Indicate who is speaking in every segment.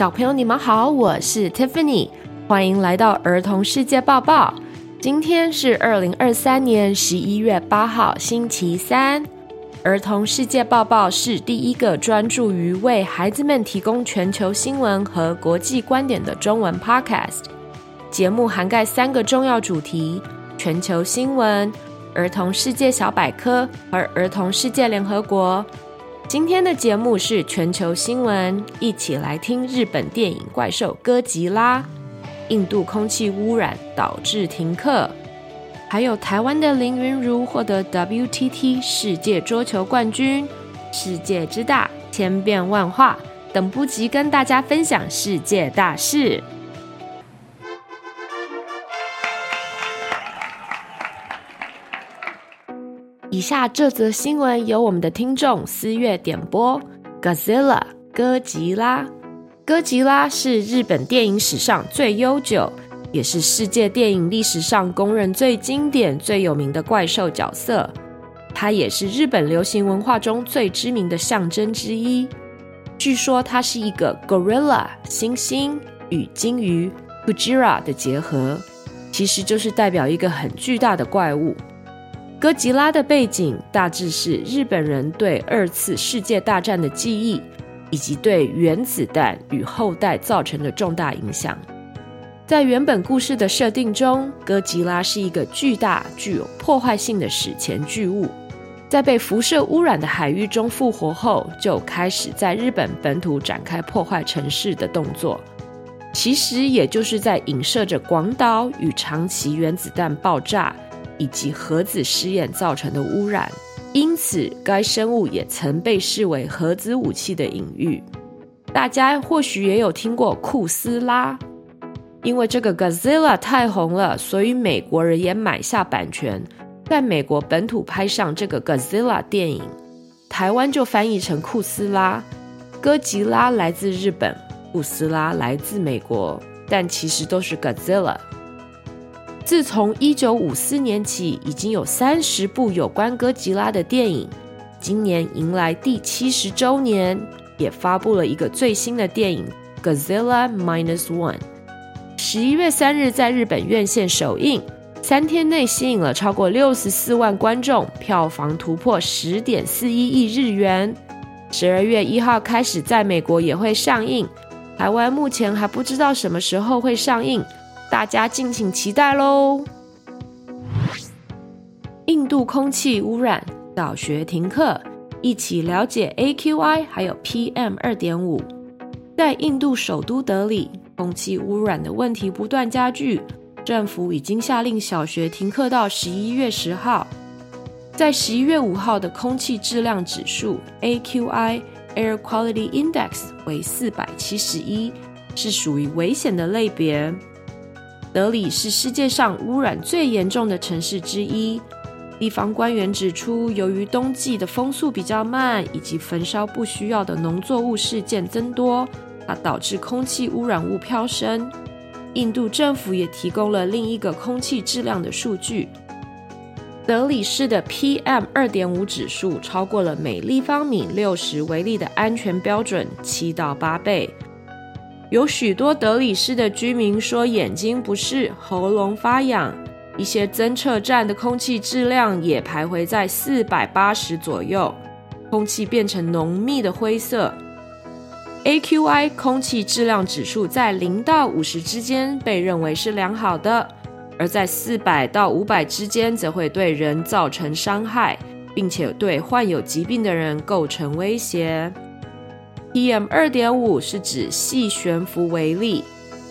Speaker 1: 小朋友，你们好，我是 Tiffany，欢迎来到儿童世界报报。今天是二零二三年十一月八号，星期三。儿童世界报报是第一个专注于为孩子们提供全球新闻和国际观点的中文 Podcast。节目涵盖三个重要主题：全球新闻、儿童世界小百科和儿童世界联合国。今天的节目是全球新闻，一起来听日本电影怪兽哥吉拉，印度空气污染导致停课，还有台湾的林云如获得 WTT 世界桌球冠军，世界之大，千变万化，等不及跟大家分享世界大事。以下这则新闻由我们的听众思月点播。Godzilla 哥吉拉，哥吉拉是日本电影史上最悠久，也是世界电影历史上公认最经典、最有名的怪兽角色。它也是日本流行文化中最知名的象征之一。据说它是一个 gorilla 猩猩与鲸鱼 Kujira 的结合，其实就是代表一个很巨大的怪物。哥吉拉的背景大致是日本人对二次世界大战的记忆，以及对原子弹与后代造成的重大影响。在原本故事的设定中，哥吉拉是一个巨大、具有破坏性的史前巨物，在被辐射污染的海域中复活后，就开始在日本本土展开破坏城市的动作。其实也就是在影射着广岛与长崎原子弹爆炸。以及核子试验造成的污染，因此该生物也曾被视为核子武器的隐喻。大家或许也有听过库斯拉，因为这个 Godzilla 太红了，所以美国人也买下版权，在美国本土拍上这个 Godzilla 电影，台湾就翻译成库斯拉。哥吉拉来自日本，库斯拉来自美国，但其实都是 Godzilla。自从一九五四年起，已经有三十部有关哥吉拉的电影。今年迎来第七十周年，也发布了一个最新的电影《Godzilla Minus One》。十一月三日在日本院线首映，三天内吸引了超过六十四万观众，票房突破十点四一亿日元。十二月一号开始在美国也会上映，台湾目前还不知道什么时候会上映。大家敬请期待喽！印度空气污染，小学停课，一起了解 AQI 还有 PM 二点五。在印度首都德里，空气污染的问题不断加剧，政府已经下令小学停课到十一月十号。在十一月五号的空气质量指数 AQI Air Quality Index 为四百七十一，是属于危险的类别。德里是世界上污染最严重的城市之一。地方官员指出，由于冬季的风速比较慢，以及焚烧不需要的农作物事件增多，它导致空气污染物飙升。印度政府也提供了另一个空气质量的数据：德里市的 PM 二点五指数超过了每立方米六十微粒的安全标准七到八倍。有许多德里市的居民说眼睛不适、喉咙发痒，一些侦测站的空气质量也徘徊在四百八十左右，空气变成浓密的灰色。AQI 空气质量指数在零到五十之间被认为是良好的，而在四百到五百之间则会对人造成伤害，并且对患有疾病的人构成威胁。PM 二点五是指细悬浮微粒，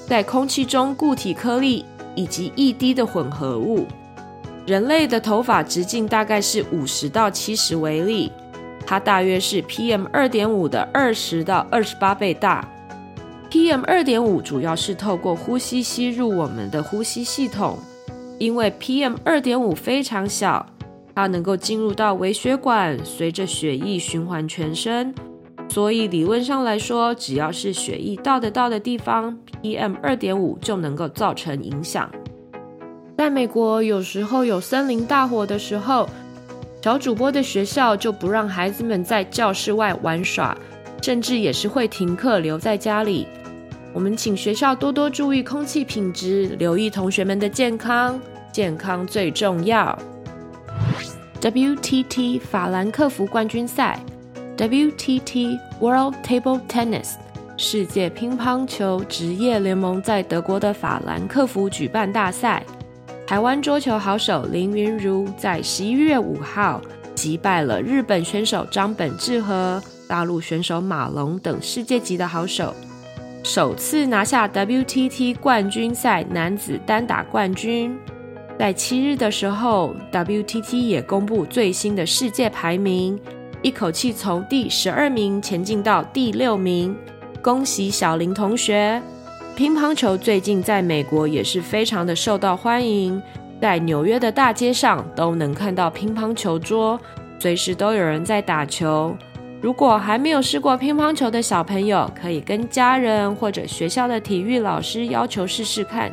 Speaker 1: 在空气中固体颗粒以及一滴的混合物。人类的头发直径大概是五十到七十微粒，它大约是 PM 二点五的二十到二十八倍大。PM 二点五主要是透过呼吸吸入我们的呼吸系统，因为 PM 二点五非常小，它能够进入到微血管，随着血液循环全身。所以理论上来说，只要是血液到得到的地方，PM 二点五就能够造成影响。在美国，有时候有森林大火的时候，小主播的学校就不让孩子们在教室外玩耍，甚至也是会停课留在家里。我们请学校多多注意空气品质，留意同学们的健康，健康最重要。WTT 法兰克福冠军赛，WTT World Table Tennis 世界乒乓球职业联盟在德国的法兰克福举办大赛。台湾桌球好手林昀儒在十一月五号击败了日本选手张本智和、大陆选手马龙等世界级的好手，首次拿下 WTT 冠军赛男子单打冠军。在七日的时候，WTT 也公布最新的世界排名，一口气从第十二名前进到第六名，恭喜小林同学！乒乓球最近在美国也是非常的受到欢迎，在纽约的大街上都能看到乒乓球桌，随时都有人在打球。如果还没有试过乒乓球的小朋友，可以跟家人或者学校的体育老师要求试试看。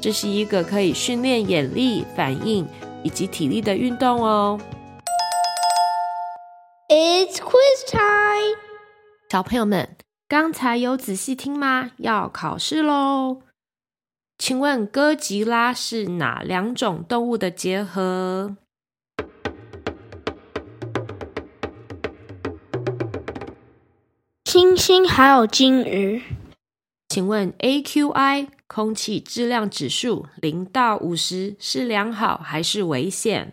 Speaker 1: 这是一个可以训练眼力、反应以及体力的运动哦。
Speaker 2: It's quiz time，
Speaker 1: 小朋友们。刚才有仔细听吗？要考试喽！请问哥吉拉是哪两种动物的结合？
Speaker 2: 猩猩还有鲸鱼。
Speaker 1: 请问 AQI 空气质量指数零到五十是良好还是危险？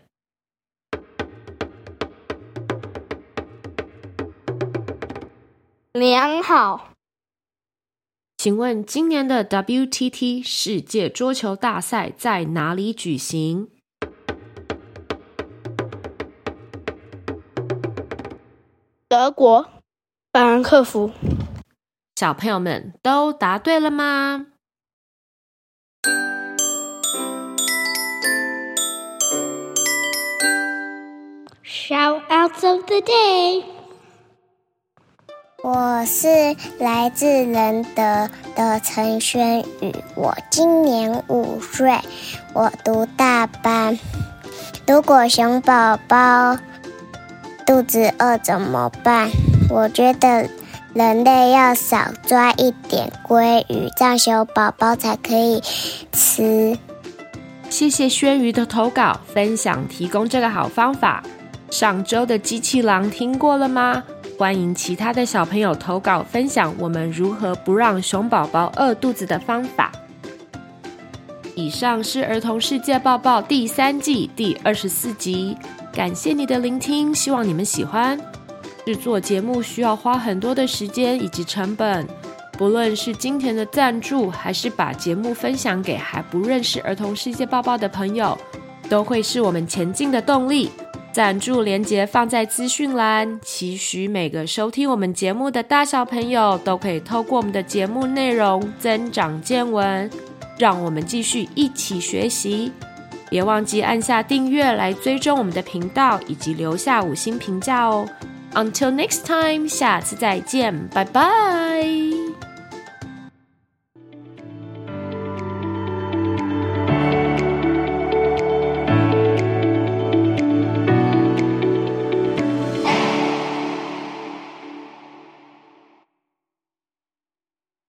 Speaker 2: 良好。
Speaker 1: 请问今年的 WTT 世界桌球大赛在哪里举行？
Speaker 2: 德国，法兰克福。
Speaker 1: 小朋友们都答对了吗
Speaker 2: ？Shoutouts of the day。
Speaker 3: 我是来自仁德的陈轩宇，我今年五岁，我读大班。如果熊宝宝肚子饿怎么办？我觉得人类要少抓一点鲑鱼，这样熊宝宝才可以吃。
Speaker 1: 谢谢轩宇的投稿分享，提供这个好方法。上周的机器狼听过了吗？欢迎其他的小朋友投稿分享我们如何不让熊宝宝饿肚子的方法。以上是儿童世界报报第三季第二十四集，感谢你的聆听，希望你们喜欢。制作节目需要花很多的时间以及成本，不论是金钱的赞助，还是把节目分享给还不认识儿童世界报报的朋友，都会是我们前进的动力。赞助连接放在资讯栏，期许每个收听我们节目的大小朋友都可以透过我们的节目内容增长见闻，让我们继续一起学习。别忘记按下订阅来追踪我们的频道，以及留下五星评价哦。Until next time，下次再见，拜拜。